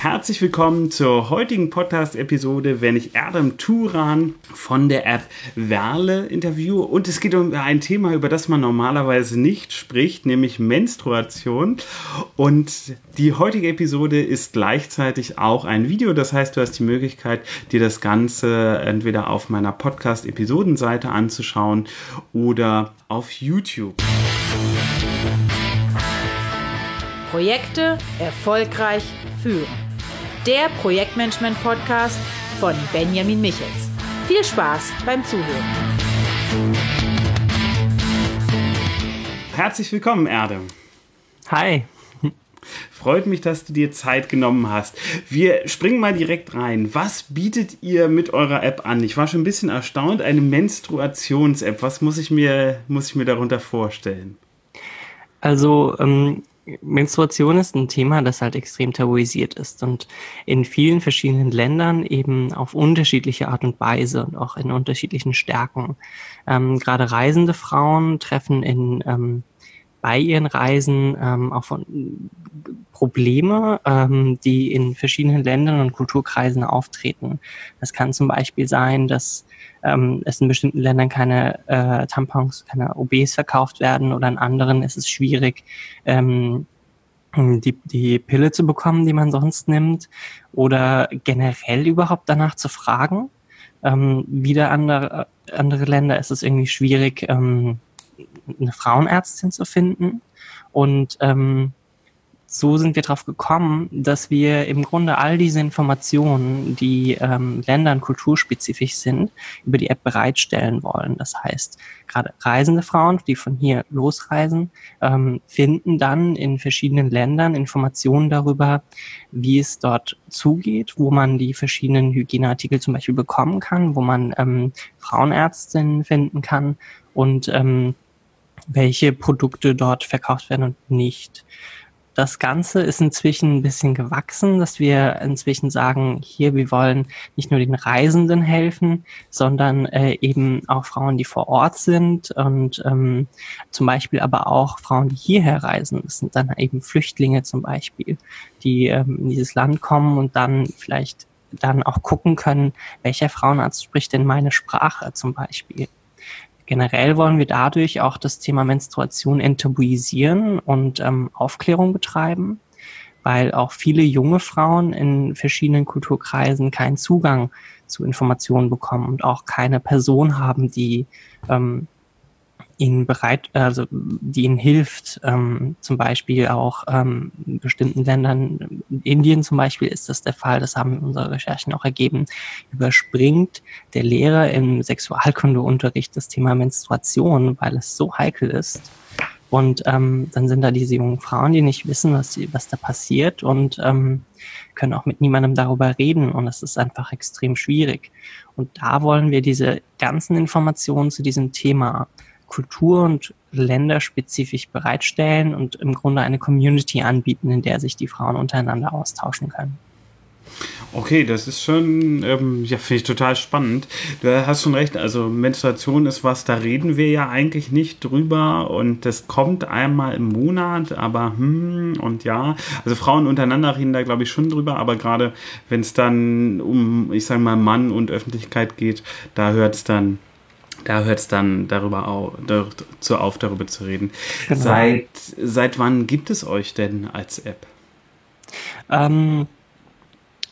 Herzlich willkommen zur heutigen Podcast-Episode, wenn ich Erdem Turan von der App Werle interviewe. Und es geht um ein Thema, über das man normalerweise nicht spricht, nämlich Menstruation. Und die heutige Episode ist gleichzeitig auch ein Video. Das heißt, du hast die Möglichkeit, dir das Ganze entweder auf meiner Podcast-Episodenseite anzuschauen oder auf YouTube. Projekte erfolgreich führen der Projektmanagement-Podcast von Benjamin Michels. Viel Spaß beim Zuhören. Herzlich willkommen, Erde. Hi. Freut mich, dass du dir Zeit genommen hast. Wir springen mal direkt rein. Was bietet ihr mit eurer App an? Ich war schon ein bisschen erstaunt. Eine Menstruations-App. Was muss ich mir, muss ich mir darunter vorstellen? Also, ähm, Menstruation ist ein Thema, das halt extrem tabuisiert ist und in vielen verschiedenen Ländern eben auf unterschiedliche Art und Weise und auch in unterschiedlichen Stärken. Ähm, gerade reisende Frauen treffen in ähm, bei ihren Reisen ähm, auch von Probleme, ähm, die in verschiedenen Ländern und Kulturkreisen auftreten. Das kann zum Beispiel sein, dass ähm, es in bestimmten Ländern keine äh, Tampons, keine OBs verkauft werden oder in anderen ist es schwierig, ähm, die, die Pille zu bekommen, die man sonst nimmt oder generell überhaupt danach zu fragen. Ähm, wieder andere, andere Länder ist es irgendwie schwierig, ähm, eine Frauenärztin zu finden. Und ähm, so sind wir darauf gekommen, dass wir im Grunde all diese Informationen, die ähm, ländern kulturspezifisch sind, über die App bereitstellen wollen. Das heißt, gerade reisende Frauen, die von hier losreisen, ähm, finden dann in verschiedenen Ländern Informationen darüber, wie es dort zugeht, wo man die verschiedenen Hygieneartikel zum Beispiel bekommen kann, wo man ähm, Frauenärztinnen finden kann und ähm, welche Produkte dort verkauft werden und nicht. Das Ganze ist inzwischen ein bisschen gewachsen, dass wir inzwischen sagen, hier, wir wollen nicht nur den Reisenden helfen, sondern äh, eben auch Frauen, die vor Ort sind und ähm, zum Beispiel aber auch Frauen, die hierher reisen. Das sind dann eben Flüchtlinge zum Beispiel, die ähm, in dieses Land kommen und dann vielleicht dann auch gucken können, welcher Frauenarzt spricht denn meine Sprache zum Beispiel. Generell wollen wir dadurch auch das Thema Menstruation enttabuisieren und ähm, Aufklärung betreiben, weil auch viele junge Frauen in verschiedenen Kulturkreisen keinen Zugang zu Informationen bekommen und auch keine Person haben, die ähm, ihnen bereit, also die ihnen hilft, ähm, zum Beispiel auch ähm, bestimmten Ländern, in Indien zum Beispiel ist das der Fall, das haben unsere Recherchen auch ergeben, überspringt der Lehrer im Sexualkundeunterricht das Thema Menstruation, weil es so heikel ist. Und ähm, dann sind da diese jungen Frauen, die nicht wissen, was, was da passiert und ähm, können auch mit niemandem darüber reden. Und es ist einfach extrem schwierig. Und da wollen wir diese ganzen Informationen zu diesem Thema kultur- und länderspezifisch bereitstellen und im Grunde eine Community anbieten, in der sich die Frauen untereinander austauschen können. Okay, das ist schon, ähm, ja, finde ich total spannend. Du hast schon recht, also Menstruation ist was, da reden wir ja eigentlich nicht drüber und das kommt einmal im Monat, aber hm, und ja, also Frauen untereinander reden da glaube ich schon drüber, aber gerade wenn es dann um, ich sage mal, Mann und Öffentlichkeit geht, da hört es dann da hört es dann darüber auf, dazu auf, darüber zu reden. Genau. Seit, seit wann gibt es euch denn als App? Ähm,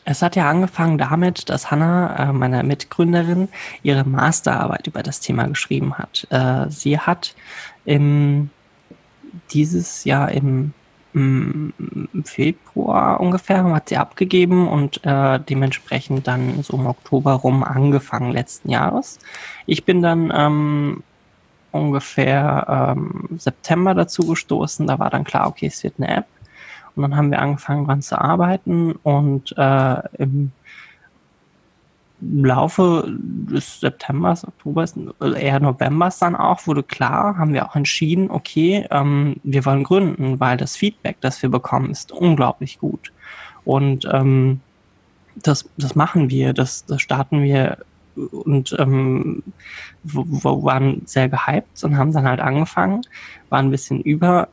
es hat ja angefangen damit, dass Hannah, äh, meine Mitgründerin, ihre Masterarbeit über das Thema geschrieben hat. Äh, sie hat im, dieses Jahr im im Februar ungefähr hat sie abgegeben und äh, dementsprechend dann so im Oktober rum angefangen letzten Jahres. Ich bin dann ähm, ungefähr ähm, September dazu gestoßen. Da war dann klar, okay, es wird eine App. Und dann haben wir angefangen dran zu arbeiten und äh, im Laufe des Septembers, Oktobers, eher Novembers dann auch, wurde klar, haben wir auch entschieden, okay, ähm, wir wollen gründen, weil das Feedback, das wir bekommen, ist unglaublich gut. Und ähm, das, das machen wir, das, das starten wir und ähm, waren sehr gehypt und haben dann halt angefangen, waren ein bisschen über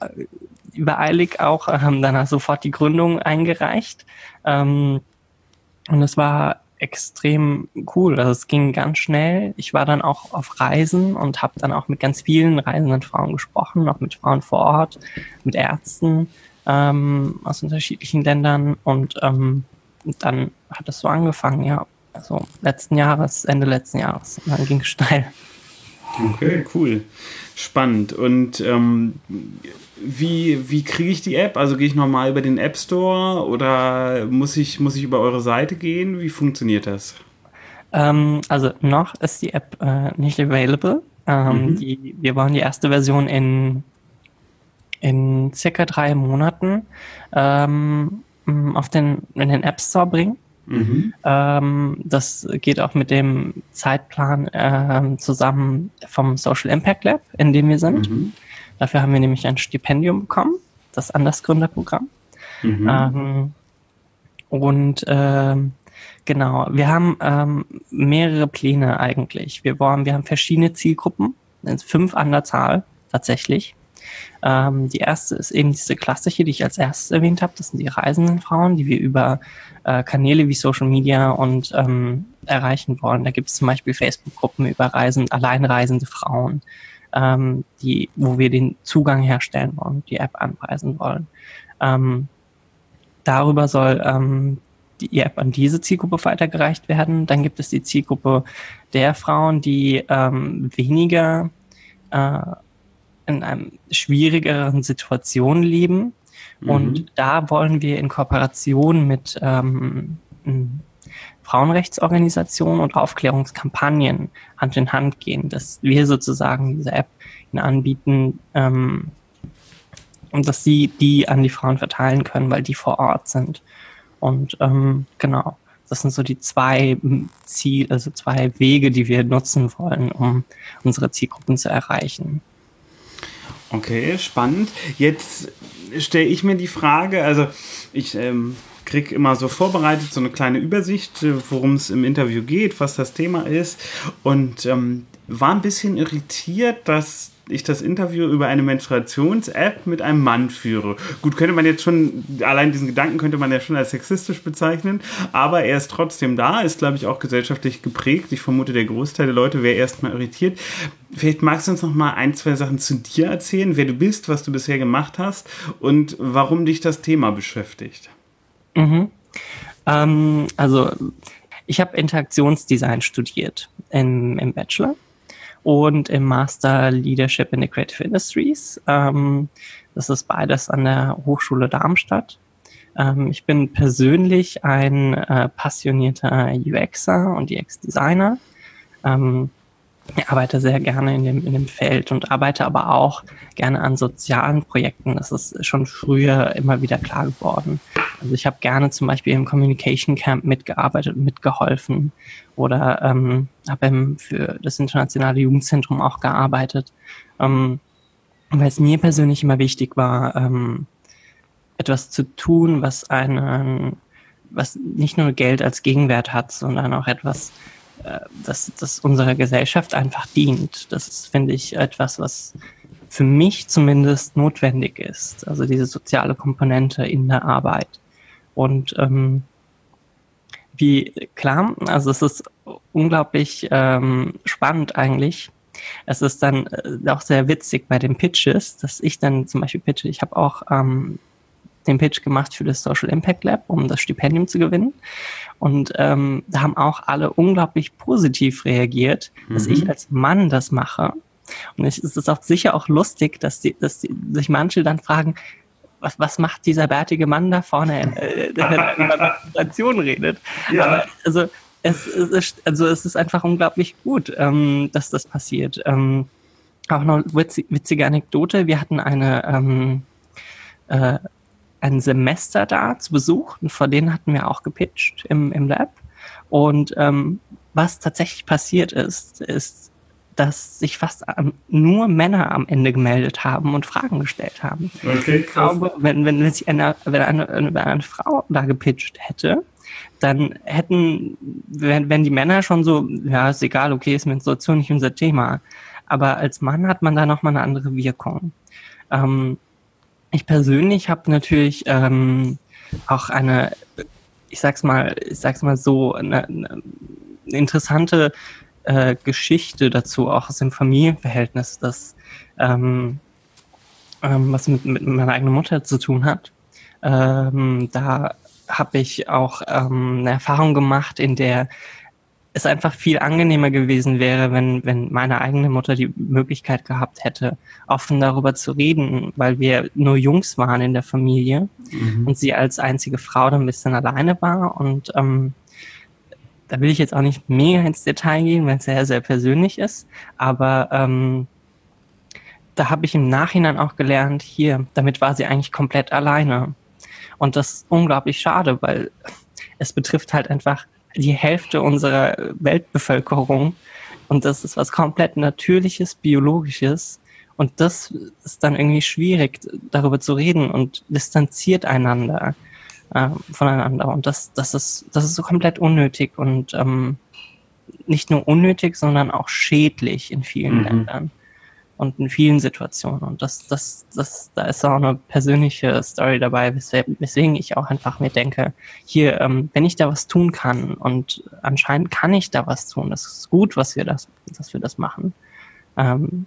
übereilig auch, haben danach sofort die Gründung eingereicht. Ähm, und es war extrem cool. Also es ging ganz schnell. Ich war dann auch auf Reisen und habe dann auch mit ganz vielen reisenden Frauen gesprochen, auch mit Frauen vor Ort, mit Ärzten ähm, aus unterschiedlichen Ländern und ähm, dann hat es so angefangen, ja. Also letzten Jahres, Ende letzten Jahres. Und dann ging es steil. Okay, cool. Spannend. Und ähm, wie, wie kriege ich die App? Also gehe ich nochmal über den App Store oder muss ich, muss ich über eure Seite gehen? Wie funktioniert das? Ähm, also noch ist die App äh, nicht available. Ähm, mhm. die, wir wollen die erste Version in, in circa drei Monaten ähm, auf den, in den App Store bringen. Mhm. Ähm, das geht auch mit dem Zeitplan äh, zusammen vom Social Impact Lab, in dem wir sind. Mhm. Dafür haben wir nämlich ein Stipendium bekommen, das Andersgründerprogramm. Mhm. Ähm, und ähm, genau, wir haben ähm, mehrere Pläne eigentlich. Wir wollen, wir haben verschiedene Zielgruppen, fünf an der Zahl tatsächlich. Ähm, die erste ist eben diese klassische, die ich als erstes erwähnt habe. Das sind die reisenden Frauen, die wir über äh, Kanäle wie Social Media und ähm, erreichen wollen. Da gibt es zum Beispiel Facebook-Gruppen über Reisen, alleinreisende Frauen, ähm, die, wo wir den Zugang herstellen wollen, die App anpreisen wollen. Ähm, darüber soll ähm, die App an diese Zielgruppe weitergereicht werden. Dann gibt es die Zielgruppe der Frauen, die ähm, weniger äh, in einem schwierigeren Situation leben. Mhm. Und da wollen wir in Kooperation mit ähm, Frauenrechtsorganisationen und Aufklärungskampagnen Hand in Hand gehen, dass wir sozusagen diese App anbieten ähm, und dass sie die an die Frauen verteilen können, weil die vor Ort sind. Und ähm, genau, das sind so die zwei Ziel, also zwei Wege, die wir nutzen wollen, um unsere Zielgruppen zu erreichen. Okay, spannend. Jetzt stelle ich mir die Frage, also ich ähm, kriege immer so vorbereitet so eine kleine Übersicht, äh, worum es im Interview geht, was das Thema ist und ähm, war ein bisschen irritiert, dass ich das Interview über eine Menstruations-App mit einem Mann führe. Gut, könnte man jetzt schon, allein diesen Gedanken könnte man ja schon als sexistisch bezeichnen, aber er ist trotzdem da, ist, glaube ich, auch gesellschaftlich geprägt. Ich vermute, der Großteil der Leute wäre erstmal irritiert. Vielleicht magst du uns noch mal ein, zwei Sachen zu dir erzählen, wer du bist, was du bisher gemacht hast und warum dich das Thema beschäftigt. Mhm. Ähm, also, ich habe Interaktionsdesign studiert im, im Bachelor und im Master Leadership in the Creative Industries. Ähm, das ist beides an der Hochschule Darmstadt. Ähm, ich bin persönlich ein äh, passionierter UXer und UX-Designer. Ähm, ich arbeite sehr gerne in dem, in dem Feld und arbeite aber auch gerne an sozialen Projekten. Das ist schon früher immer wieder klar geworden. Also ich habe gerne zum Beispiel im Communication Camp mitgearbeitet und mitgeholfen oder ähm, habe für das Internationale Jugendzentrum auch gearbeitet, ähm, weil es mir persönlich immer wichtig war, ähm, etwas zu tun, was einen, was nicht nur Geld als Gegenwert hat, sondern auch etwas, äh, das, das unserer Gesellschaft einfach dient. Das ist, finde ich, etwas, was für mich zumindest notwendig ist. Also diese soziale Komponente in der Arbeit. Und ähm, wie klar, also es ist unglaublich ähm, spannend eigentlich. Es ist dann äh, auch sehr witzig bei den Pitches, dass ich dann zum Beispiel pitche. Ich habe auch ähm, den Pitch gemacht für das Social Impact Lab, um das Stipendium zu gewinnen. Und ähm, da haben auch alle unglaublich positiv reagiert, mhm. dass ich mhm. als Mann das mache. Und es ist auch sicher auch lustig, dass, die, dass die, sich manche dann fragen, was, was macht dieser bärtige Mann da vorne, äh, der über Präsentation redet? Ja. Aber, also, es, es, ist, also es ist einfach unglaublich gut, ähm, dass das passiert. Ähm, auch noch witzig, witzige Anekdote, wir hatten eine ähm, äh, ein Semester da zu Besuch und vor denen hatten wir auch gepitcht im, im Lab. Und ähm, was tatsächlich passiert ist, ist, dass sich fast nur Männer am Ende gemeldet haben und Fragen gestellt haben. Okay, ich glaube, wenn, wenn, wenn, sich eine, wenn, eine, wenn eine Frau da gepitcht hätte, dann hätten, wenn, wenn die Männer schon so, ja, ist egal, okay, ist Menstruation nicht unser Thema. Aber als Mann hat man da nochmal eine andere Wirkung. Ähm, ich persönlich habe natürlich ähm, auch eine, ich sag's mal, ich sag's mal so, eine, eine interessante äh, Geschichte dazu, auch aus dem Familienverhältnis, das ähm, ähm, was mit, mit meiner eigenen Mutter zu tun hat. Ähm, da habe ich auch ähm, eine Erfahrung gemacht, in der es einfach viel angenehmer gewesen wäre, wenn, wenn meine eigene Mutter die Möglichkeit gehabt hätte, offen darüber zu reden, weil wir nur Jungs waren in der Familie mhm. und sie als einzige Frau dann ein bisschen alleine war. Und ähm, da will ich jetzt auch nicht mega ins Detail gehen, weil es sehr, sehr persönlich ist, aber ähm, da habe ich im Nachhinein auch gelernt, hier, damit war sie eigentlich komplett alleine. Und das ist unglaublich schade, weil es betrifft halt einfach die Hälfte unserer Weltbevölkerung. Und das ist was komplett Natürliches, Biologisches. Und das ist dann irgendwie schwierig, darüber zu reden und distanziert einander äh, voneinander. Und das, das ist, das ist so komplett unnötig und ähm, nicht nur unnötig, sondern auch schädlich in vielen mhm. Ländern und in vielen Situationen. Und das, das, das, da ist auch eine persönliche Story dabei, weswegen ich auch einfach mir denke, hier, ähm, wenn ich da was tun kann und anscheinend kann ich da was tun, das ist gut, was wir das, dass wir das machen, ähm,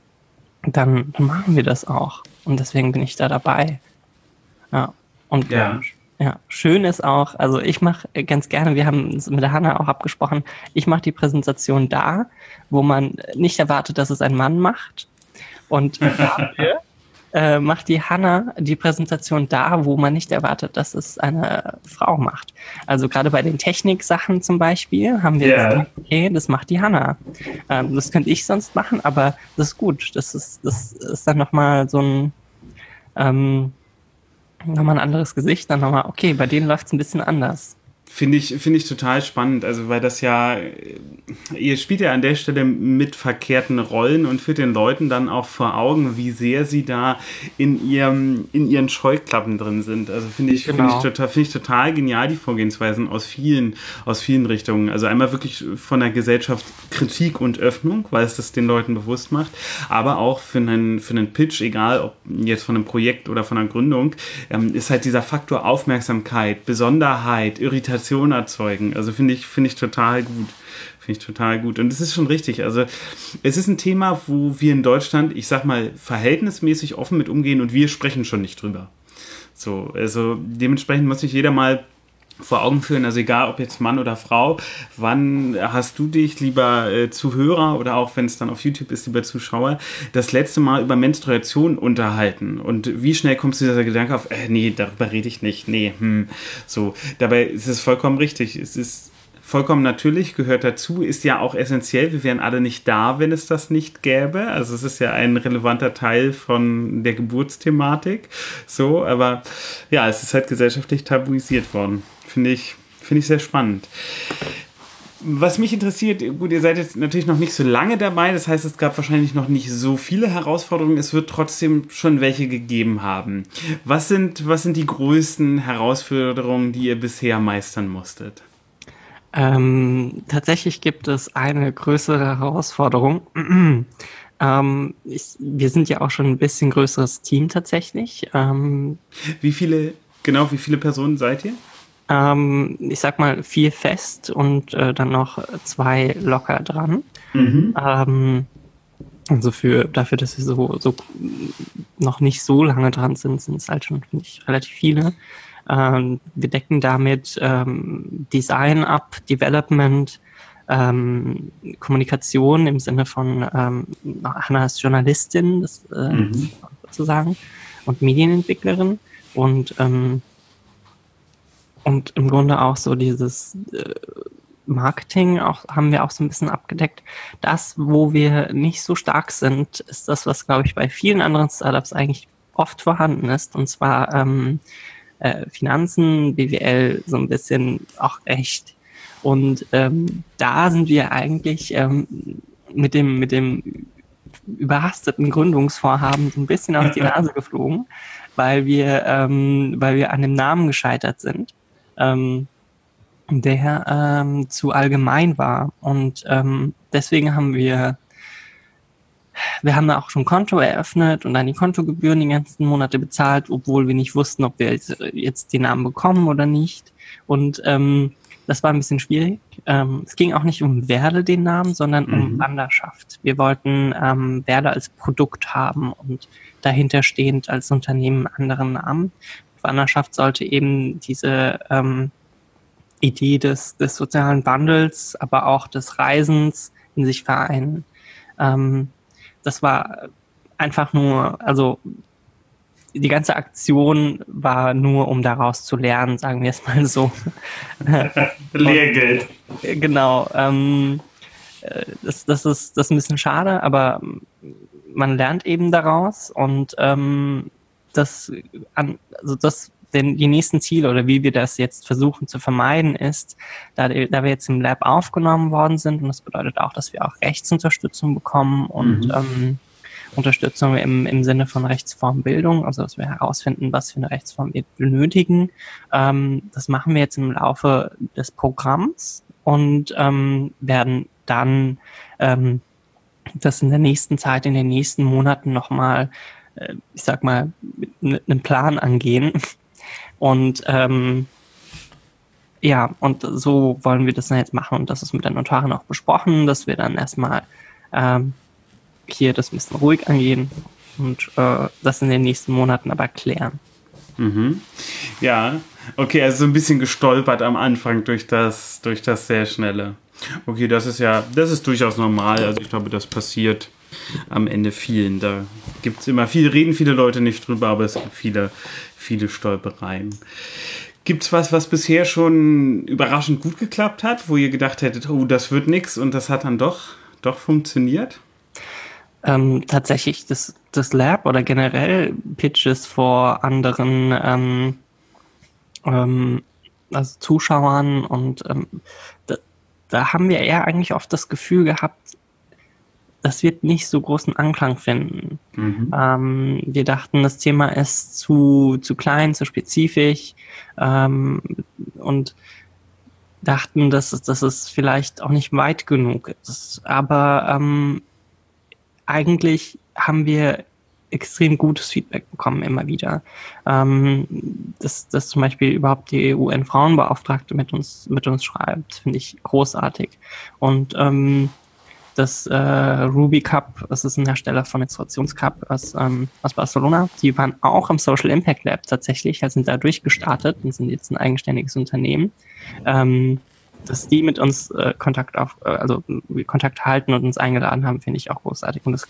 dann, dann machen wir das auch. Und deswegen bin ich da dabei. Ja. Und ja. Ja, schön ist auch, also ich mache ganz gerne, wir haben es mit der Hanna auch abgesprochen, ich mache die Präsentation da, wo man nicht erwartet, dass es ein Mann macht, und dafür äh, macht die Hanna die Präsentation da, wo man nicht erwartet, dass es eine Frau macht. Also gerade bei den Techniksachen zum Beispiel haben wir yeah. gesagt, okay, das macht die Hanna. Ähm, das könnte ich sonst machen, aber das ist gut. Das ist, das ist dann nochmal so ein ähm, nochmal ein anderes Gesicht, dann nochmal, okay, bei denen läuft es ein bisschen anders. Finde ich, finde ich total spannend, also weil das ja, ihr spielt ja an der Stelle mit verkehrten Rollen und führt den Leuten dann auch vor Augen, wie sehr sie da in ihrem, in ihren Scheuklappen drin sind. Also finde ich, genau. finde ich total, finde ich total genial, die Vorgehensweisen aus vielen, aus vielen Richtungen. Also einmal wirklich von der Gesellschaft Kritik und Öffnung, weil es das den Leuten bewusst macht, aber auch für einen, für einen Pitch, egal ob jetzt von einem Projekt oder von einer Gründung, ähm, ist halt dieser Faktor Aufmerksamkeit, Besonderheit, Irritation, Irritation erzeugen. Also finde ich, finde ich total gut. Finde ich total gut. Und es ist schon richtig. Also es ist ein Thema, wo wir in Deutschland, ich sag mal, verhältnismäßig offen mit umgehen und wir sprechen schon nicht drüber. So, also dementsprechend muss sich jeder mal vor Augen führen, also egal ob jetzt Mann oder Frau, wann hast du dich, lieber äh, Zuhörer oder auch wenn es dann auf YouTube ist, lieber Zuschauer, das letzte Mal über Menstruation unterhalten? Und wie schnell kommst du dieser Gedanke auf, äh, nee, darüber rede ich nicht, nee, hm, so. Dabei ist es vollkommen richtig. Es ist vollkommen natürlich, gehört dazu, ist ja auch essentiell. Wir wären alle nicht da, wenn es das nicht gäbe. Also es ist ja ein relevanter Teil von der Geburtsthematik. So, aber ja, es ist halt gesellschaftlich tabuisiert worden. Finde ich, finde ich sehr spannend. Was mich interessiert, gut, ihr seid jetzt natürlich noch nicht so lange dabei, das heißt, es gab wahrscheinlich noch nicht so viele Herausforderungen, es wird trotzdem schon welche gegeben haben. Was sind, was sind die größten Herausforderungen, die ihr bisher meistern musstet? Ähm, tatsächlich gibt es eine größere Herausforderung. ähm, ich, wir sind ja auch schon ein bisschen größeres Team tatsächlich. Ähm, wie viele, genau, wie viele Personen seid ihr? Ähm, ich sag mal vier fest und äh, dann noch zwei locker dran. Mhm. Ähm, also für dafür, dass wir so, so noch nicht so lange dran sind, sind es halt schon, finde ich, relativ viele. Ähm, wir decken damit ähm, Design ab, Development, ähm, Kommunikation im Sinne von ähm, Hannah ist Journalistin, das, äh, mhm. sozusagen, und Medienentwicklerin und ähm, und im Grunde auch so dieses äh, Marketing auch, haben wir auch so ein bisschen abgedeckt. Das, wo wir nicht so stark sind, ist das, was, glaube ich, bei vielen anderen Startups eigentlich oft vorhanden ist. Und zwar ähm, äh, Finanzen, BWL, so ein bisschen auch echt. Und ähm, da sind wir eigentlich ähm, mit dem, mit dem überhasteten Gründungsvorhaben so ein bisschen auf die Nase geflogen, weil wir, ähm, weil wir an dem Namen gescheitert sind ähm, der ähm, zu allgemein war. Und ähm, deswegen haben wir wir haben da auch schon Konto eröffnet und dann die Kontogebühren die ganzen Monate bezahlt, obwohl wir nicht wussten, ob wir jetzt, jetzt den Namen bekommen oder nicht. Und ähm, das war ein bisschen schwierig. Ähm, es ging auch nicht um Werde den Namen, sondern mhm. um Wanderschaft. Wir wollten ähm, Werde als Produkt haben und dahinter stehend als Unternehmen anderen Namen. Wanderschaft sollte eben diese ähm, Idee des, des sozialen Wandels, aber auch des Reisens in sich vereinen. Ähm, das war einfach nur, also die ganze Aktion war nur, um daraus zu lernen, sagen wir es mal so. Lehrgeld. Und, genau. Ähm, äh, das, das, ist, das ist ein bisschen schade, aber man lernt eben daraus und ähm, das, an, also das denn die nächsten Ziele oder wie wir das jetzt versuchen zu vermeiden ist, da, da wir jetzt im Lab aufgenommen worden sind und das bedeutet auch, dass wir auch Rechtsunterstützung bekommen und mhm. ähm, Unterstützung im, im Sinne von Rechtsformbildung, also dass wir herausfinden, was für eine Rechtsform wir benötigen. Ähm, das machen wir jetzt im Laufe des Programms und ähm, werden dann ähm, das in der nächsten Zeit, in den nächsten Monaten nochmal, äh, ich sag mal, mit einem Plan angehen. Und ähm, ja, und so wollen wir das dann jetzt machen und das ist mit der Notarin auch besprochen, dass wir dann erstmal ähm, hier das ein bisschen ruhig angehen und äh, das in den nächsten Monaten aber klären. Mhm. Ja, okay, also so ein bisschen gestolpert am Anfang durch das, durch das sehr schnelle. Okay, das ist ja, das ist durchaus normal. Also ich glaube, das passiert am Ende vielen. Da gibt es immer viel, reden viele Leute nicht drüber, aber es gibt viele, viele Stolpereien. Gibt es was, was bisher schon überraschend gut geklappt hat, wo ihr gedacht hättet, oh, das wird nichts und das hat dann doch, doch funktioniert? ähm, tatsächlich das, das Lab oder generell Pitches vor anderen ähm, ähm, also Zuschauern und ähm, da, da haben wir eher eigentlich oft das Gefühl gehabt, das wird nicht so großen Anklang finden. Mhm. Ähm, wir dachten, das Thema ist zu, zu klein, zu spezifisch ähm, und dachten, dass, dass es vielleicht auch nicht weit genug ist. Aber ähm, eigentlich haben wir extrem gutes Feedback bekommen immer wieder. Ähm, dass, dass zum Beispiel überhaupt die UN-Frauenbeauftragte mit uns, mit uns schreibt, finde ich großartig. Und ähm, das äh, Ruby Cup, das ist ein Hersteller von Menstruationscup aus, ähm, aus Barcelona, die waren auch im Social Impact Lab tatsächlich, also sind da durchgestartet und sind jetzt ein eigenständiges Unternehmen. Ähm, dass die mit uns äh, Kontakt auf, äh, also Kontakt halten und uns eingeladen haben, finde ich auch großartig. Und das,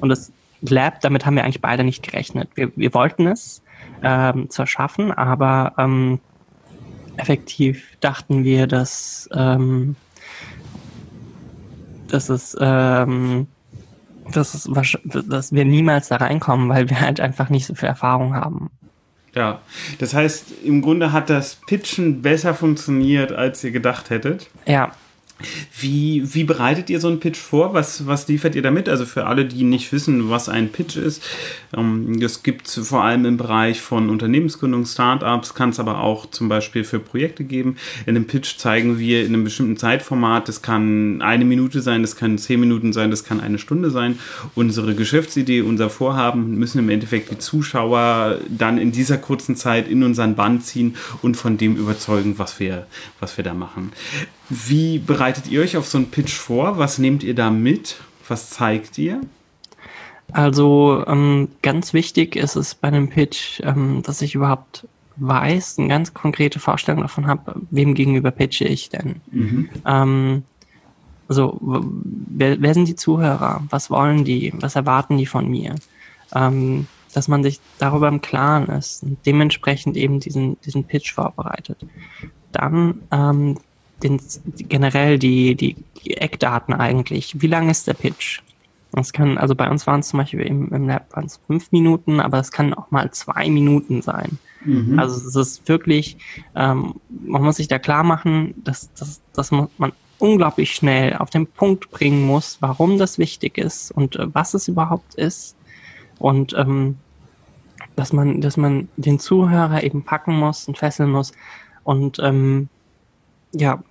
und das Lab, damit haben wir eigentlich beide nicht gerechnet. Wir, wir wollten es ähm, zwar schaffen, aber ähm, effektiv dachten wir, dass, ähm, dass es ähm, dass, es, dass wir niemals da reinkommen, weil wir halt einfach nicht so viel Erfahrung haben. Ja, das heißt, im Grunde hat das Pitchen besser funktioniert, als ihr gedacht hättet. Ja, wie, wie bereitet ihr so einen Pitch vor? Was, was liefert ihr damit? Also für alle, die nicht wissen, was ein Pitch ist, ähm, das gibt es vor allem im Bereich von Unternehmensgründung, Startups, kann es aber auch zum Beispiel für Projekte geben. In einem Pitch zeigen wir in einem bestimmten Zeitformat, das kann eine Minute sein, das kann zehn Minuten sein, das kann eine Stunde sein. Unsere Geschäftsidee, unser Vorhaben müssen im Endeffekt die Zuschauer dann in dieser kurzen Zeit in unseren Band ziehen und von dem überzeugen, was wir, was wir da machen. Wie bereitet ihr euch auf so einen Pitch vor? Was nehmt ihr da mit? Was zeigt ihr? Also ähm, ganz wichtig ist es bei einem Pitch, ähm, dass ich überhaupt weiß, eine ganz konkrete Vorstellung davon habe, wem gegenüber pitche ich denn. Mhm. Ähm, also wer, wer, sind die Zuhörer? Was wollen die? Was erwarten die von mir? Ähm, dass man sich darüber im Klaren ist und dementsprechend eben diesen, diesen Pitch vorbereitet. Dann ähm, den, generell die, die, die Eckdaten eigentlich. Wie lang ist der Pitch? Das kann, also bei uns waren es zum Beispiel im, im Lab waren es fünf Minuten, aber es kann auch mal zwei Minuten sein. Mhm. Also es ist wirklich, ähm, man muss sich da klar machen, dass, dass, dass man unglaublich schnell auf den Punkt bringen muss, warum das wichtig ist und äh, was es überhaupt ist. Und ähm, dass man, dass man den Zuhörer eben packen muss und fesseln muss. Und ähm, ja,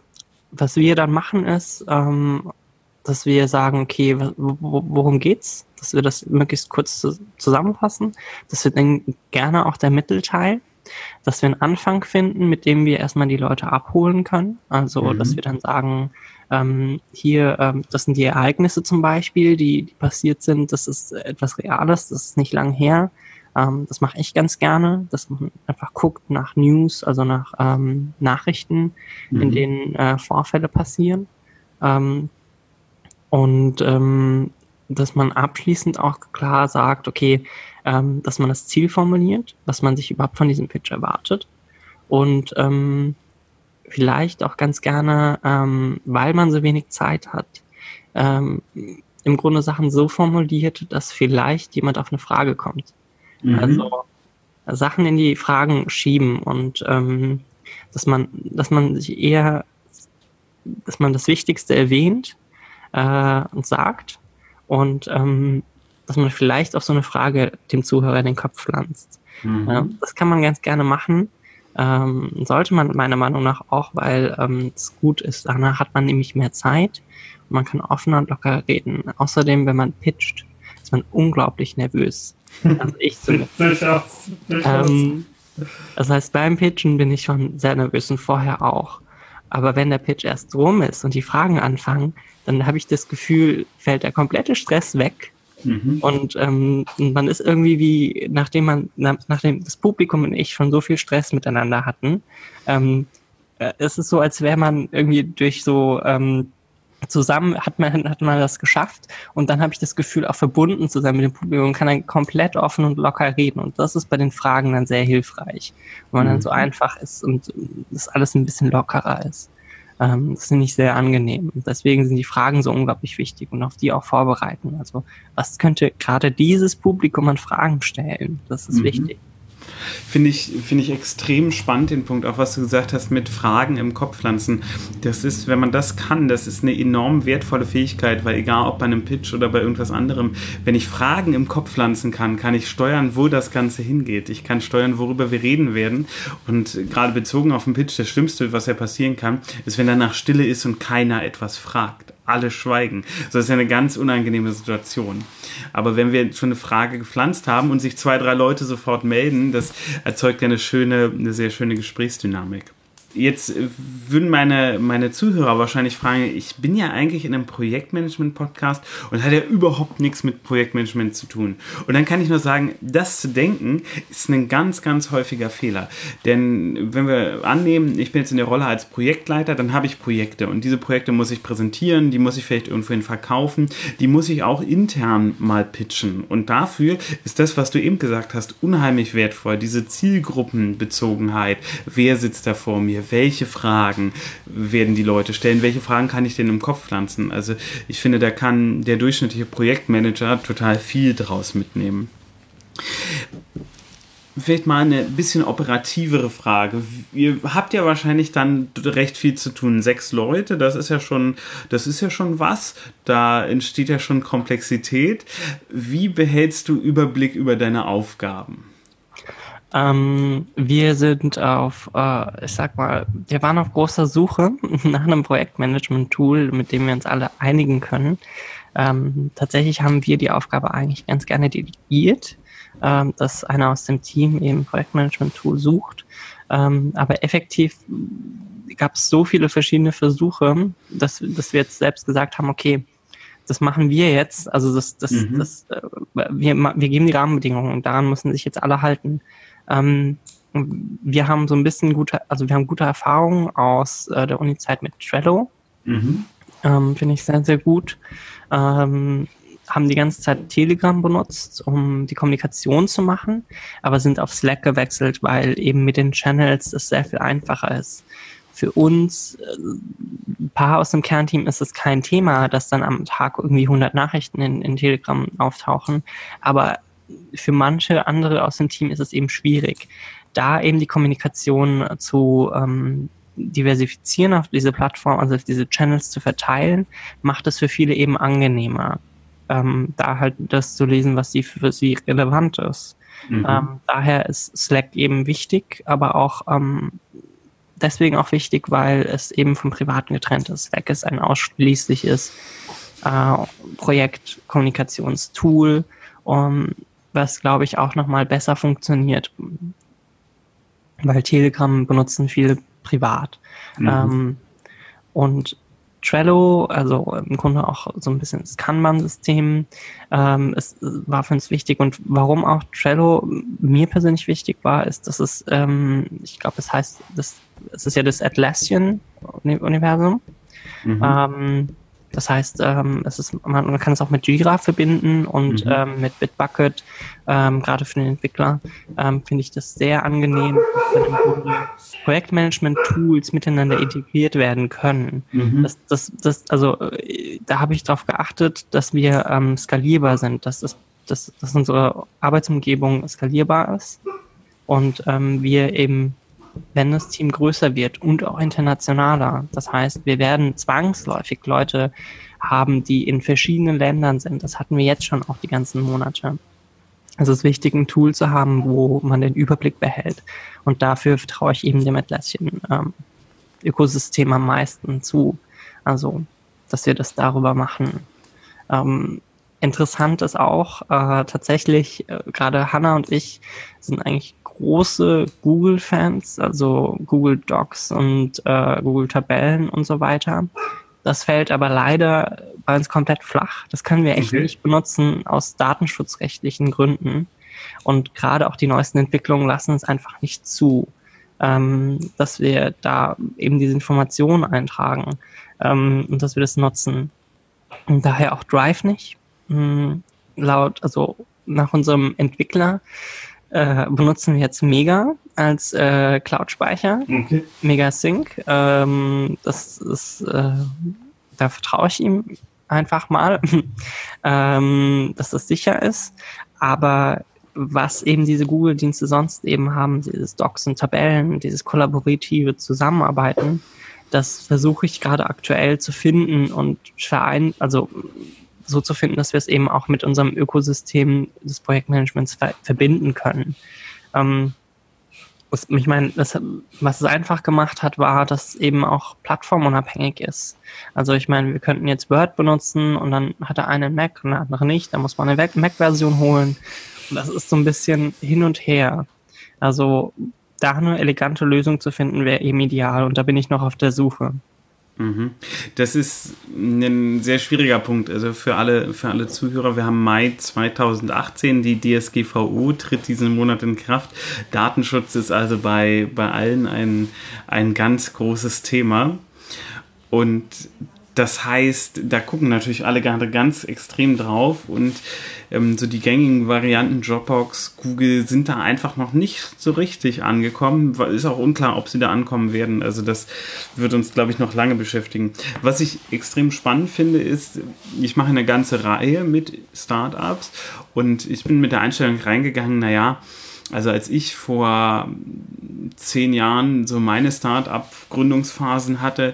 was wir dann machen ist, ähm, dass wir sagen, okay, worum geht's? Dass wir das möglichst kurz zusammenfassen. Dass wir dann gerne auch der Mittelteil, dass wir einen Anfang finden, mit dem wir erstmal die Leute abholen können. Also, mhm. dass wir dann sagen, ähm, hier, ähm, das sind die Ereignisse zum Beispiel, die, die passiert sind. Das ist etwas Reales, das ist nicht lang her. Ähm, das mache ich ganz gerne, dass man einfach guckt nach News, also nach ähm, Nachrichten, mhm. in denen äh, Vorfälle passieren. Ähm, und ähm, dass man abschließend auch klar sagt, okay, ähm, dass man das Ziel formuliert, was man sich überhaupt von diesem Pitch erwartet. Und ähm, vielleicht auch ganz gerne, ähm, weil man so wenig Zeit hat, ähm, im Grunde Sachen so formuliert, dass vielleicht jemand auf eine Frage kommt. Mhm. Also Sachen in die Fragen schieben und ähm, dass man, dass man sich eher, dass man das Wichtigste erwähnt äh, und sagt und ähm, dass man vielleicht auch so eine Frage dem Zuhörer in den Kopf pflanzt. Mhm. Äh, das kann man ganz gerne machen. Ähm, sollte man meiner Meinung nach auch, weil ähm, es gut ist. Danach hat man nämlich mehr Zeit und man kann offener und locker reden. Außerdem, wenn man pitcht, ist man unglaublich nervös. Also ich zumindest. ähm, das heißt, beim Pitchen bin ich schon sehr nervös und vorher auch. Aber wenn der Pitch erst rum ist und die Fragen anfangen, dann habe ich das Gefühl, fällt der komplette Stress weg. Mhm. Und ähm, man ist irgendwie wie, nachdem man, nachdem das Publikum und ich schon so viel Stress miteinander hatten, ähm, äh, es ist so, als wäre man irgendwie durch so ähm, zusammen hat man, hat man das geschafft und dann habe ich das Gefühl, auch verbunden zu sein mit dem Publikum und kann dann komplett offen und locker reden. Und das ist bei den Fragen dann sehr hilfreich, weil man mhm. dann so mhm. einfach ist und das alles ein bisschen lockerer ist. Ähm, das finde ich sehr angenehm. Und deswegen sind die Fragen so unglaublich wichtig und auf die auch vorbereiten. Also was könnte gerade dieses Publikum an Fragen stellen? Das ist mhm. wichtig. Finde ich, finde ich extrem spannend, den Punkt, auch was du gesagt hast mit Fragen im Kopf pflanzen. Das ist, wenn man das kann, das ist eine enorm wertvolle Fähigkeit, weil egal ob bei einem Pitch oder bei irgendwas anderem, wenn ich Fragen im Kopf pflanzen kann, kann ich steuern, wo das Ganze hingeht. Ich kann steuern, worüber wir reden werden. Und gerade bezogen auf den Pitch, das Schlimmste, was ja passieren kann, ist, wenn danach Stille ist und keiner etwas fragt alle schweigen. So ist ja eine ganz unangenehme Situation. Aber wenn wir schon eine Frage gepflanzt haben und sich zwei, drei Leute sofort melden, das erzeugt ja eine schöne, eine sehr schöne Gesprächsdynamik. Jetzt würden meine, meine Zuhörer wahrscheinlich fragen, ich bin ja eigentlich in einem Projektmanagement-Podcast und hat ja überhaupt nichts mit Projektmanagement zu tun. Und dann kann ich nur sagen, das zu denken ist ein ganz, ganz häufiger Fehler. Denn wenn wir annehmen, ich bin jetzt in der Rolle als Projektleiter, dann habe ich Projekte und diese Projekte muss ich präsentieren, die muss ich vielleicht irgendwohin verkaufen, die muss ich auch intern mal pitchen. Und dafür ist das, was du eben gesagt hast, unheimlich wertvoll. Diese Zielgruppenbezogenheit. Wer sitzt da vor mir? Welche Fragen werden die Leute stellen, welche Fragen kann ich denn im Kopf pflanzen. Also ich finde, da kann der durchschnittliche Projektmanager total viel draus mitnehmen vielleicht mal eine bisschen operativere Frage. Ihr habt ja wahrscheinlich dann recht viel zu tun. Sechs Leute, das ist ja schon, das ist ja schon was. Da entsteht ja schon Komplexität. Wie behältst du Überblick über deine Aufgaben? Ähm, wir sind auf, äh, ich sag mal, wir waren auf großer Suche nach einem Projektmanagement-Tool, mit dem wir uns alle einigen können. Ähm, tatsächlich haben wir die Aufgabe eigentlich ganz gerne delegiert, ähm, dass einer aus dem Team eben Projektmanagement-Tool sucht. Ähm, aber effektiv gab es so viele verschiedene Versuche, dass, dass wir jetzt selbst gesagt haben, okay, das machen wir jetzt. Also das, das, mhm. das, äh, wir, wir geben die Rahmenbedingungen und daran müssen sich jetzt alle halten. Ähm, wir haben so ein bisschen gute, also wir haben gute Erfahrungen aus äh, der Uni-Zeit mit Trello. Mhm. Ähm, Finde ich sehr, sehr gut. Ähm, haben die ganze Zeit Telegram benutzt, um die Kommunikation zu machen, aber sind auf Slack gewechselt, weil eben mit den Channels es sehr viel einfacher ist. Für uns, äh, ein paar aus dem Kernteam, ist es kein Thema, dass dann am Tag irgendwie 100 Nachrichten in, in Telegram auftauchen, aber für manche andere aus dem Team ist es eben schwierig, da eben die Kommunikation zu ähm, diversifizieren auf diese Plattform, also auf diese Channels zu verteilen, macht es für viele eben angenehmer, ähm, da halt das zu lesen, was sie für sie relevant ist. Mhm. Ähm, daher ist Slack eben wichtig, aber auch ähm, deswegen auch wichtig, weil es eben vom Privaten getrennt ist. Slack ist ein ausschließliches äh, Projektkommunikationstool, um, was glaube ich auch nochmal besser funktioniert, weil Telegram benutzen viele privat. Mhm. Ähm, und Trello, also im Grunde auch so ein bisschen das Kanban-System, ähm, es war für uns wichtig. Und warum auch Trello mir persönlich wichtig war, ist, dass es, ähm, ich glaube, es heißt, das, es ist ja das Atlassian-Universum. Mhm. Ähm, das heißt, ähm, es ist, man, man, kann es auch mit Jira verbinden und mhm. ähm, mit Bitbucket, ähm, gerade für den Entwickler, ähm, finde ich das sehr angenehm, dass im Grunde Projektmanagement-Tools miteinander integriert werden können. Mhm. Das, das, das, also äh, da habe ich darauf geachtet, dass wir ähm, skalierbar sind, dass, das, dass, dass unsere Arbeitsumgebung skalierbar ist und ähm, wir eben wenn das Team größer wird und auch internationaler. Das heißt, wir werden zwangsläufig Leute haben, die in verschiedenen Ländern sind. Das hatten wir jetzt schon auch die ganzen Monate. Es ist wichtig, ein Tool zu haben, wo man den Überblick behält. Und dafür vertraue ich eben dem Atlassian ähm, Ökosystem am meisten zu. Also, dass wir das darüber machen. Ähm, interessant ist auch äh, tatsächlich, äh, gerade Hannah und ich sind eigentlich große Google-Fans, also Google Docs und äh, Google Tabellen und so weiter. Das fällt aber leider bei uns komplett flach. Das können wir echt okay. nicht benutzen aus datenschutzrechtlichen Gründen. Und gerade auch die neuesten Entwicklungen lassen es einfach nicht zu, ähm, dass wir da eben diese Informationen eintragen ähm, und dass wir das nutzen. Und daher auch Drive nicht. Hm, laut, also nach unserem Entwickler äh, benutzen wir jetzt Mega als äh, Cloud-Speicher. Okay. Mega Sync. Ähm, das ist, äh, da vertraue ich ihm einfach mal, ähm, dass das sicher ist. Aber was eben diese Google-Dienste sonst eben haben, dieses Docs und Tabellen, dieses kollaborative Zusammenarbeiten, das versuche ich gerade aktuell zu finden und verein, also so zu finden, dass wir es eben auch mit unserem Ökosystem des Projektmanagements ver verbinden können. Ähm, was, ich meine, das, was es einfach gemacht hat, war, dass es eben auch plattformunabhängig ist. Also ich meine, wir könnten jetzt Word benutzen und dann hat er einen Mac und der andere nicht, dann muss man eine Mac-Version holen. Und das ist so ein bisschen hin und her. Also da eine elegante Lösung zu finden, wäre eben ideal und da bin ich noch auf der Suche. Mhm. Das ist ein sehr schwieriger Punkt. Also für alle, für alle Zuhörer, wir haben Mai 2018, die DSGVO tritt diesen Monat in Kraft. Datenschutz ist also bei, bei allen ein, ein ganz großes Thema. Und das heißt, da gucken natürlich alle gerade ganz extrem drauf und ähm, so die gängigen Varianten Dropbox, Google sind da einfach noch nicht so richtig angekommen. Ist auch unklar, ob sie da ankommen werden. Also das wird uns, glaube ich, noch lange beschäftigen. Was ich extrem spannend finde, ist, ich mache eine ganze Reihe mit Startups und ich bin mit der Einstellung reingegangen, naja, also als ich vor zehn Jahren so meine Start-up-Gründungsphasen hatte,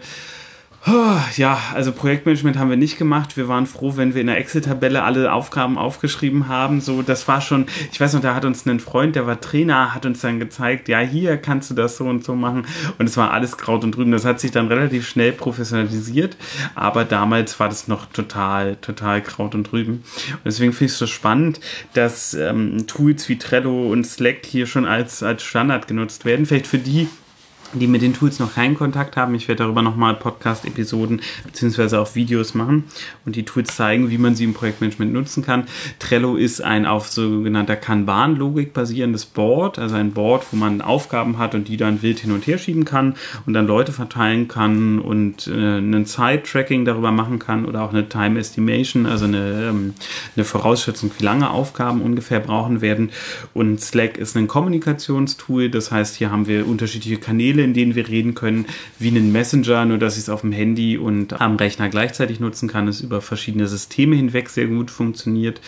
ja, also Projektmanagement haben wir nicht gemacht. Wir waren froh, wenn wir in der Excel-Tabelle alle Aufgaben aufgeschrieben haben. So, das war schon, ich weiß noch, da hat uns ein Freund, der war Trainer, hat uns dann gezeigt, ja, hier kannst du das so und so machen. Und es war alles Kraut und drüben. Das hat sich dann relativ schnell professionalisiert. Aber damals war das noch total, total Kraut und drüben. Und deswegen finde ich es so spannend, dass ähm, Tools wie Trello und Slack hier schon als, als Standard genutzt werden. Vielleicht für die, die mit den Tools noch keinen Kontakt haben. Ich werde darüber nochmal Podcast-Episoden beziehungsweise auch Videos machen und die Tools zeigen, wie man sie im Projektmanagement nutzen kann. Trello ist ein auf sogenannter Kanban-Logik basierendes Board, also ein Board, wo man Aufgaben hat und die dann wild hin und her schieben kann und dann Leute verteilen kann und äh, ein Side-Tracking darüber machen kann oder auch eine Time Estimation, also eine, ähm, eine Vorausschätzung, wie lange Aufgaben ungefähr brauchen werden. Und Slack ist ein Kommunikationstool, das heißt, hier haben wir unterschiedliche Kanäle, in denen wir reden können, wie einen Messenger, nur dass ich es auf dem Handy und am Rechner gleichzeitig nutzen kann, es über verschiedene Systeme hinweg sehr gut funktioniert.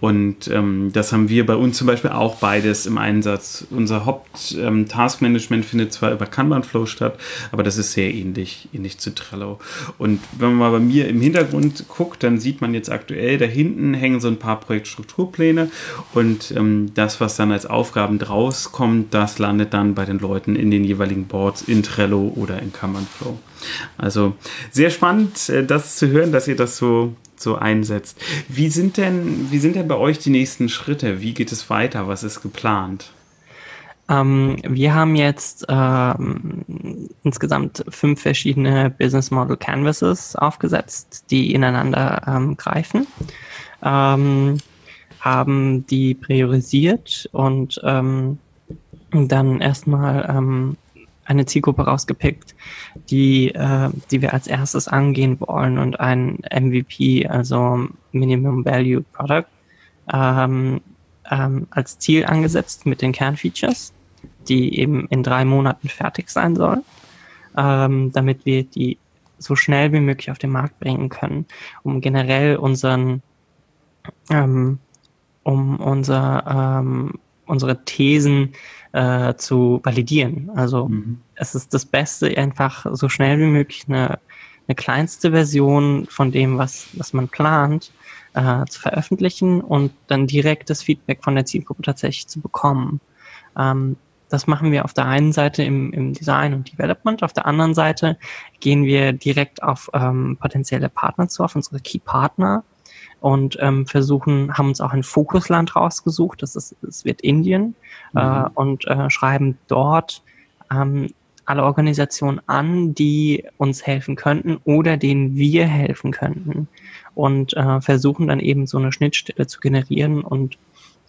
Und ähm, das haben wir bei uns zum Beispiel auch beides im Einsatz. Unser Haupt-Taskmanagement ähm, findet zwar über Kanban Flow statt, aber das ist sehr ähnlich, ähnlich zu Trello. Und wenn man mal bei mir im Hintergrund guckt, dann sieht man jetzt aktuell, da hinten hängen so ein paar Projektstrukturpläne und ähm, das, was dann als Aufgaben draus kommt, das landet dann bei den Leuten in den jeweiligen Boards in Trello oder in Command Flow. Also sehr spannend, äh, das zu hören, dass ihr das so so einsetzt. Wie sind denn, wie sind denn bei euch die nächsten Schritte? Wie geht es weiter? Was ist geplant? Ähm, wir haben jetzt ähm, insgesamt fünf verschiedene Business Model Canvases aufgesetzt, die ineinander ähm, greifen. Ähm, haben die priorisiert und ähm, dann erstmal ähm, eine Zielgruppe rausgepickt, die, äh, die wir als erstes angehen wollen und ein MVP, also Minimum Value Product, ähm, ähm, als Ziel angesetzt mit den Kernfeatures, die eben in drei Monaten fertig sein sollen, ähm, damit wir die so schnell wie möglich auf den Markt bringen können, um generell unseren, ähm, um unser, ähm, unsere Thesen äh, zu validieren. Also mhm. es ist das Beste, einfach so schnell wie möglich eine, eine kleinste Version von dem, was, was man plant, äh, zu veröffentlichen und dann direkt das Feedback von der Zielgruppe tatsächlich zu bekommen. Ähm, das machen wir auf der einen Seite im, im Design und Development, auf der anderen Seite gehen wir direkt auf ähm, potenzielle Partner zu, auf unsere Key-Partner und ähm, versuchen, haben uns auch ein Fokusland rausgesucht, das ist, es wird Indien, äh, mhm. äh, und äh, schreiben dort ähm, alle Organisationen an, die uns helfen könnten oder denen wir helfen könnten und äh, versuchen dann eben so eine Schnittstelle zu generieren und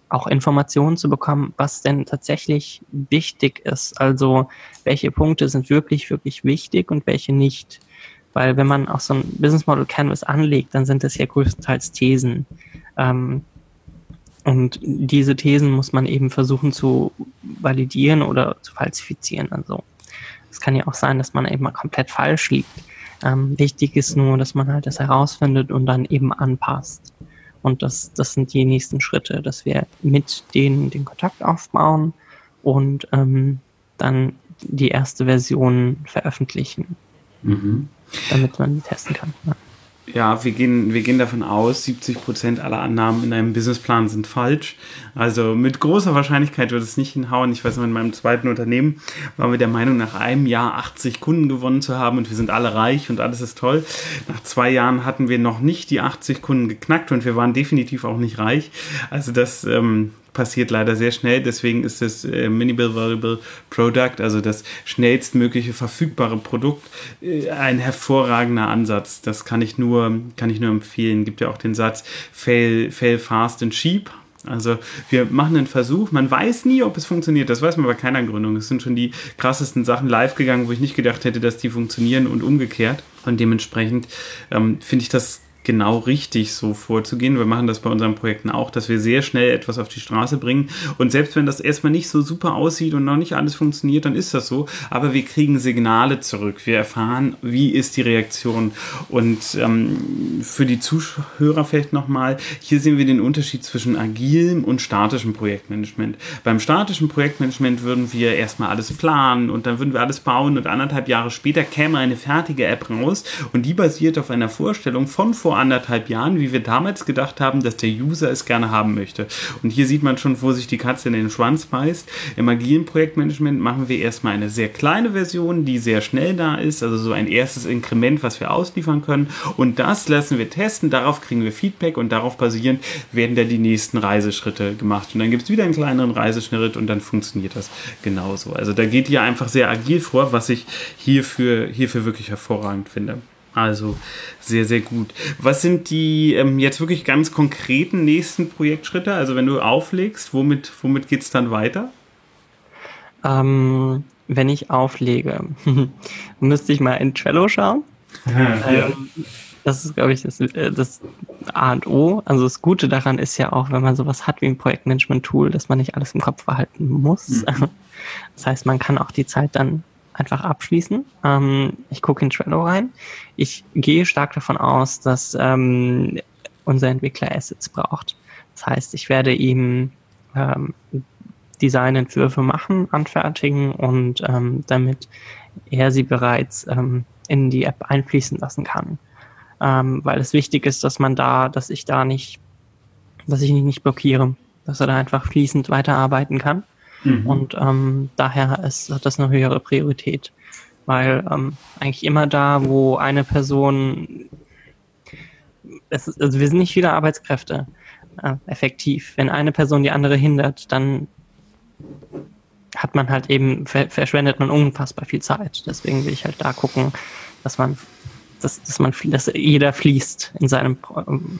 auch Informationen zu bekommen, was denn tatsächlich wichtig ist. Also welche Punkte sind wirklich, wirklich wichtig und welche nicht. Weil wenn man auch so ein Business Model Canvas anlegt, dann sind das ja größtenteils Thesen. Ähm, und diese Thesen muss man eben versuchen zu validieren oder zu falsifizieren. Also es kann ja auch sein, dass man eben mal komplett falsch liegt. Ähm, wichtig ist nur, dass man halt das herausfindet und dann eben anpasst. Und das, das sind die nächsten Schritte, dass wir mit denen den Kontakt aufbauen und ähm, dann die erste Version veröffentlichen. Mhm damit man die testen kann. Ja. Ja, wir gehen, wir gehen davon aus, 70 Prozent aller Annahmen in einem Businessplan sind falsch. Also mit großer Wahrscheinlichkeit wird es nicht hinhauen. Ich weiß noch, in meinem zweiten Unternehmen waren wir der Meinung, nach einem Jahr 80 Kunden gewonnen zu haben und wir sind alle reich und alles ist toll. Nach zwei Jahren hatten wir noch nicht die 80 Kunden geknackt und wir waren definitiv auch nicht reich. Also das ähm, passiert leider sehr schnell. Deswegen ist das äh, Minimal Variable Product, also das schnellstmögliche verfügbare Produkt, äh, ein hervorragender Ansatz. Das kann ich nur, kann ich nur empfehlen. Gibt ja auch den Satz Fail, fail fast and cheap. Also wir machen einen Versuch, man weiß nie, ob es funktioniert. Das weiß man bei keiner Gründung. Es sind schon die krassesten Sachen live gegangen, wo ich nicht gedacht hätte, dass die funktionieren und umgekehrt. Und dementsprechend ähm, finde ich das genau richtig so vorzugehen. Wir machen das bei unseren Projekten auch, dass wir sehr schnell etwas auf die Straße bringen. Und selbst wenn das erstmal nicht so super aussieht und noch nicht alles funktioniert, dann ist das so. Aber wir kriegen Signale zurück. Wir erfahren, wie ist die Reaktion. Und ähm, für die Zuhörer vielleicht nochmal, hier sehen wir den Unterschied zwischen agilem und statischem Projektmanagement. Beim statischen Projektmanagement würden wir erstmal alles planen und dann würden wir alles bauen und anderthalb Jahre später käme eine fertige App raus und die basiert auf einer Vorstellung von vor vor anderthalb Jahren, wie wir damals gedacht haben, dass der User es gerne haben möchte. Und hier sieht man schon, wo sich die Katze in den Schwanz beißt. Im agilen Projektmanagement machen wir erstmal eine sehr kleine Version, die sehr schnell da ist, also so ein erstes Inkrement, was wir ausliefern können. Und das lassen wir testen, darauf kriegen wir Feedback und darauf basierend werden dann die nächsten Reiseschritte gemacht. Und dann gibt es wieder einen kleineren Reiseschritt und dann funktioniert das genauso. Also da geht ihr einfach sehr agil vor, was ich hierfür, hierfür wirklich hervorragend finde. Also sehr, sehr gut. Was sind die ähm, jetzt wirklich ganz konkreten nächsten Projektschritte? Also wenn du auflegst, womit, womit geht es dann weiter? Ähm, wenn ich auflege, müsste ich mal in Trello schauen. Ja. Ähm, das ist, glaube ich, das, äh, das A und O. Also das Gute daran ist ja auch, wenn man sowas hat wie ein Projektmanagement-Tool, dass man nicht alles im Kopf behalten muss. Mhm. Das heißt, man kann auch die Zeit dann einfach abschließen. Ähm, ich gucke in Trello rein. Ich gehe stark davon aus, dass ähm, unser Entwickler Assets braucht. Das heißt, ich werde ihm ähm, Designentwürfe machen, anfertigen und ähm, damit er sie bereits ähm, in die App einfließen lassen kann. Ähm, weil es wichtig ist, dass man da, dass ich da nicht, dass ich ihn nicht blockiere, dass er da einfach fließend weiterarbeiten kann. Mhm. Und ähm, daher ist, hat das eine höhere Priorität. Weil ähm, eigentlich immer da, wo eine Person ist, also wir sind nicht viele Arbeitskräfte äh, effektiv. Wenn eine Person die andere hindert, dann hat man halt eben, verschwendet man unfassbar viel Zeit. Deswegen will ich halt da gucken, dass man, dass, dass man, dass jeder fließt in seinem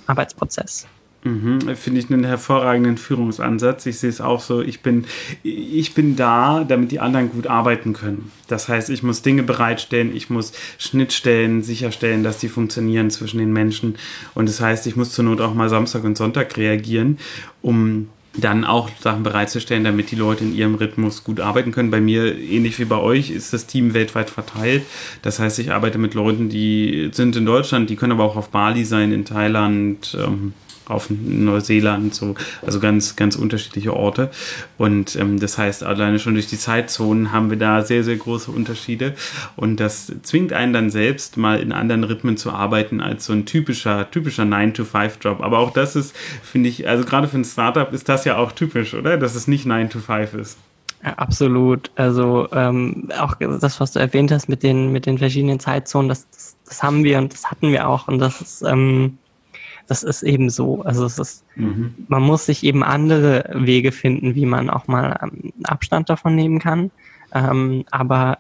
Arbeitsprozess. Mhm, Finde ich einen hervorragenden Führungsansatz. Ich sehe es auch so, ich bin, ich bin da, damit die anderen gut arbeiten können. Das heißt, ich muss Dinge bereitstellen, ich muss Schnittstellen sicherstellen, dass die funktionieren zwischen den Menschen. Und das heißt, ich muss zur Not auch mal Samstag und Sonntag reagieren, um dann auch Sachen bereitzustellen, damit die Leute in ihrem Rhythmus gut arbeiten können. Bei mir, ähnlich wie bei euch, ist das Team weltweit verteilt. Das heißt, ich arbeite mit Leuten, die sind in Deutschland, die können aber auch auf Bali sein, in Thailand, ähm, auf Neuseeland, so, also ganz, ganz unterschiedliche Orte. Und ähm, das heißt, alleine schon durch die Zeitzonen haben wir da sehr, sehr große Unterschiede. Und das zwingt einen dann selbst mal in anderen Rhythmen zu arbeiten als so ein typischer, typischer 9-to-5-Job. Aber auch das ist, finde ich, also gerade für ein Startup ist das ja auch typisch, oder? Dass es nicht 9-to-5 ist. Ja, absolut. Also ähm, auch das, was du erwähnt hast mit den, mit den verschiedenen Zeitzonen, das, das, das haben wir und das hatten wir auch. Und das ist, ähm, das ist eben so. Also es ist, mhm. man muss sich eben andere Wege finden, wie man auch mal ähm, Abstand davon nehmen kann. Ähm, aber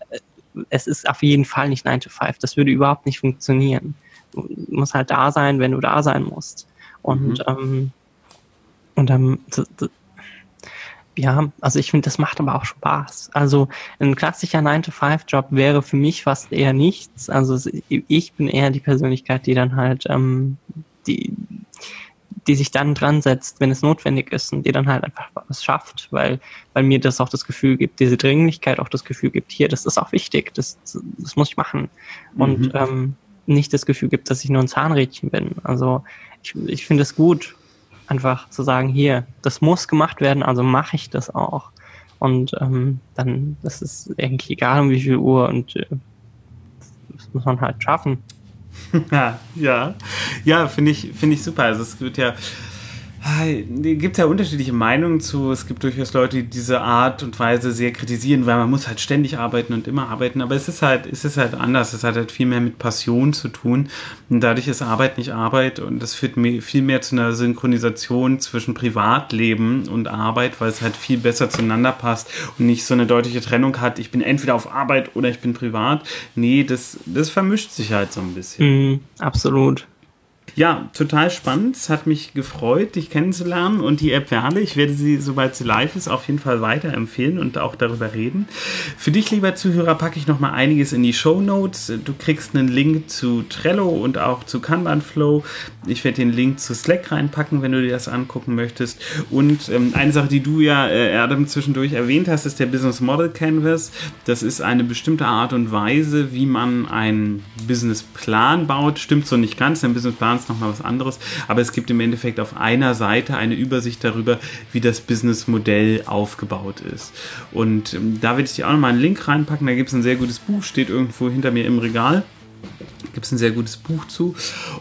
es ist auf jeden Fall nicht 9 to 5. Das würde überhaupt nicht funktionieren. Du musst halt da sein, wenn du da sein musst. Und, mhm. ähm, und dann, ja, also ich finde, das macht aber auch Spaß. Also ein klassischer 9-to-5-Job wäre für mich fast eher nichts. Also ich bin eher die Persönlichkeit, die dann halt ähm, die, die sich dann dran setzt, wenn es notwendig ist und die dann halt einfach was schafft, weil, weil mir das auch das Gefühl gibt, diese Dringlichkeit auch das Gefühl gibt, hier, das ist auch wichtig, das, das muss ich machen. Und mhm. ähm, nicht das Gefühl gibt, dass ich nur ein Zahnrädchen bin. Also ich, ich finde es gut, einfach zu sagen, hier, das muss gemacht werden, also mache ich das auch. Und ähm, dann, das ist eigentlich egal um wie viel Uhr und äh, das muss man halt schaffen. ja, ja, finde ich, finde ich super. Also es wird ja gibt ja unterschiedliche Meinungen zu. Es gibt durchaus Leute, die diese Art und Weise sehr kritisieren, weil man muss halt ständig arbeiten und immer arbeiten. Aber es ist halt, es ist halt anders. Es hat halt viel mehr mit Passion zu tun. Und dadurch ist Arbeit nicht Arbeit und das führt viel mehr zu einer Synchronisation zwischen Privatleben und Arbeit, weil es halt viel besser zueinander passt und nicht so eine deutliche Trennung hat. Ich bin entweder auf Arbeit oder ich bin privat. Nee, das, das vermischt sich halt so ein bisschen. Mm, absolut. Ja, total spannend. Es hat mich gefreut, dich kennenzulernen und die App Werle. Ich werde sie, sobald sie live ist, auf jeden Fall weiterempfehlen und auch darüber reden. Für dich, lieber Zuhörer, packe ich noch mal einiges in die Show Notes. Du kriegst einen Link zu Trello und auch zu Kanban Flow. Ich werde den Link zu Slack reinpacken, wenn du dir das angucken möchtest. Und ähm, eine Sache, die du ja, äh, Adam, zwischendurch erwähnt hast, ist der Business Model Canvas. Das ist eine bestimmte Art und Weise, wie man einen Businessplan baut. Stimmt so nicht ganz. Ein Businessplan ist nochmal was anderes. Aber es gibt im Endeffekt auf einer Seite eine Übersicht darüber, wie das Businessmodell aufgebaut ist. Und ähm, da werde ich dir auch nochmal einen Link reinpacken. Da gibt es ein sehr gutes Buch, steht irgendwo hinter mir im Regal gibt es ein sehr gutes Buch zu.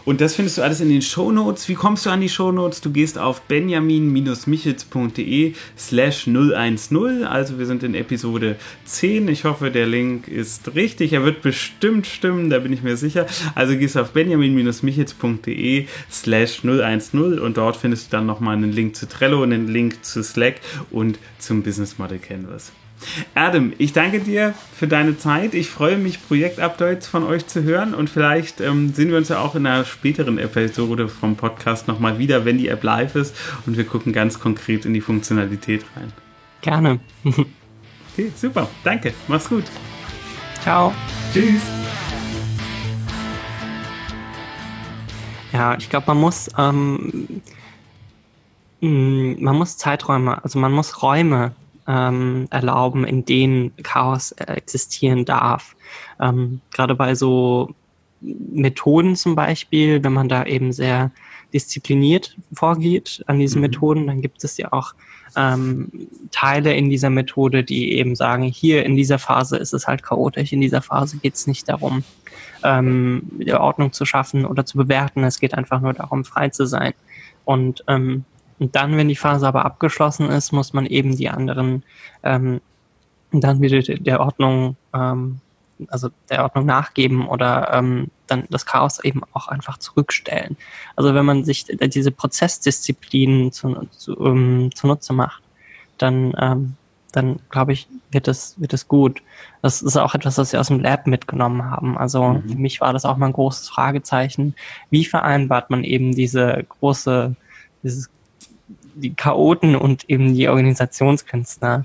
Und das findest du alles in den Show Notes. Wie kommst du an die Show Notes? Du gehst auf benjamin-michels.de slash 010. Also wir sind in Episode 10. Ich hoffe, der Link ist richtig. Er wird bestimmt stimmen, da bin ich mir sicher. Also gehst auf benjamin-michels.de slash 010 und dort findest du dann nochmal einen Link zu Trello, einen Link zu Slack und zum Business Model Canvas. Adam, ich danke dir für deine Zeit. Ich freue mich, Projektupdates von euch zu hören und vielleicht ähm, sehen wir uns ja auch in einer späteren Episode vom Podcast nochmal wieder, wenn die App live ist und wir gucken ganz konkret in die Funktionalität rein. Gerne. okay, super. Danke. Mach's gut. Ciao. Tschüss. Ja, ich glaube, man muss ähm, man muss Zeiträume, also man muss Räume ähm, erlauben, in denen Chaos äh, existieren darf. Ähm, gerade bei so Methoden zum Beispiel, wenn man da eben sehr diszipliniert vorgeht an diesen mhm. Methoden, dann gibt es ja auch ähm, Teile in dieser Methode, die eben sagen, hier in dieser Phase ist es halt chaotisch, in dieser Phase geht es nicht darum, ähm, Ordnung zu schaffen oder zu bewerten, es geht einfach nur darum, frei zu sein. Und ähm, und dann, wenn die Phase aber abgeschlossen ist, muss man eben die anderen ähm, dann wieder der Ordnung ähm, also der Ordnung nachgeben oder ähm, dann das Chaos eben auch einfach zurückstellen. Also wenn man sich diese Prozessdisziplin zu, zu, um, zunutze macht, dann, ähm, dann glaube ich, wird es, wird es gut. Das ist auch etwas, was wir aus dem Lab mitgenommen haben. Also mhm. für mich war das auch mal ein großes Fragezeichen. Wie vereinbart man eben diese große, dieses, die Chaoten und eben die Organisationskünstler?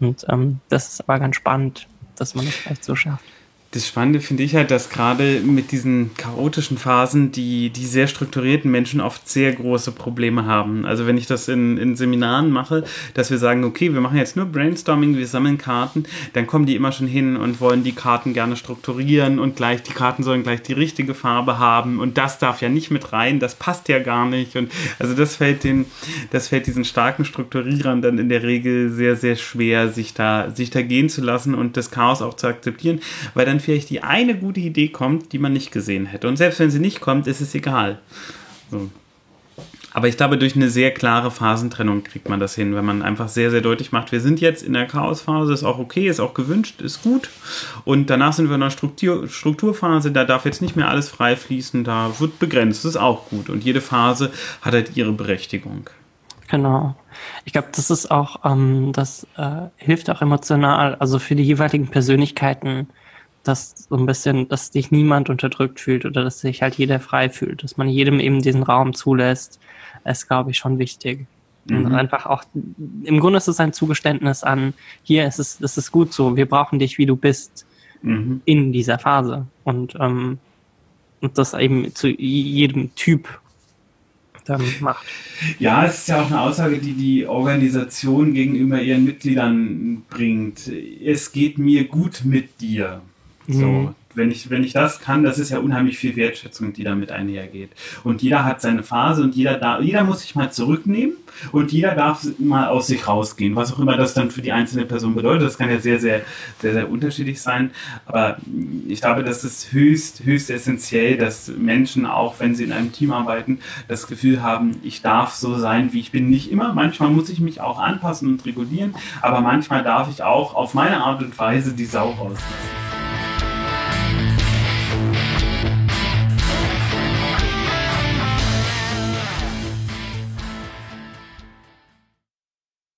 Und ähm, das ist aber ganz spannend, dass man das vielleicht so schafft. Das Spannende finde ich halt, dass gerade mit diesen chaotischen Phasen die, die sehr strukturierten Menschen oft sehr große Probleme haben. Also wenn ich das in, in Seminaren mache, dass wir sagen, okay, wir machen jetzt nur Brainstorming, wir sammeln Karten, dann kommen die immer schon hin und wollen die Karten gerne strukturieren und gleich, die Karten sollen gleich die richtige Farbe haben und das darf ja nicht mit rein, das passt ja gar nicht. Und also das fällt den, das fällt diesen starken Strukturierern dann in der Regel sehr, sehr schwer, sich da, sich da gehen zu lassen und das Chaos auch zu akzeptieren, weil dann vielleicht die eine gute Idee kommt, die man nicht gesehen hätte. Und selbst wenn sie nicht kommt, ist es egal. So. Aber ich glaube, durch eine sehr klare Phasentrennung kriegt man das hin, wenn man einfach sehr, sehr deutlich macht, wir sind jetzt in der Chaosphase, ist auch okay, ist auch gewünscht, ist gut. Und danach sind wir in einer Struktur, Strukturphase, da darf jetzt nicht mehr alles frei fließen, da wird begrenzt, ist auch gut. Und jede Phase hat halt ihre Berechtigung. Genau. Ich glaube, das ist auch, ähm, das äh, hilft auch emotional, also für die jeweiligen Persönlichkeiten dass so ein bisschen, dass sich niemand unterdrückt fühlt oder dass sich halt jeder frei fühlt, dass man jedem eben diesen Raum zulässt, ist, glaube ich, schon wichtig. Mhm. Und einfach auch, im Grunde ist es ein Zugeständnis an, hier ist es, es ist gut so, wir brauchen dich, wie du bist, mhm. in dieser Phase. Und, ähm, und das eben zu jedem Typ dann macht. Ja, es ist ja auch eine Aussage, die die Organisation gegenüber ihren Mitgliedern bringt. Es geht mir gut mit dir. So, mhm. wenn ich, wenn ich das kann, das ist ja unheimlich viel Wertschätzung, die damit einhergeht. Und jeder hat seine Phase und jeder da, jeder muss sich mal zurücknehmen und jeder darf mal aus sich rausgehen, was auch immer das dann für die einzelne Person bedeutet. Das kann ja sehr, sehr, sehr, sehr unterschiedlich sein. Aber ich glaube, das ist höchst, höchst essentiell, dass Menschen, auch wenn sie in einem Team arbeiten, das Gefühl haben, ich darf so sein, wie ich bin. Nicht immer, manchmal muss ich mich auch anpassen und regulieren, aber manchmal darf ich auch auf meine Art und Weise die Sau rauslassen.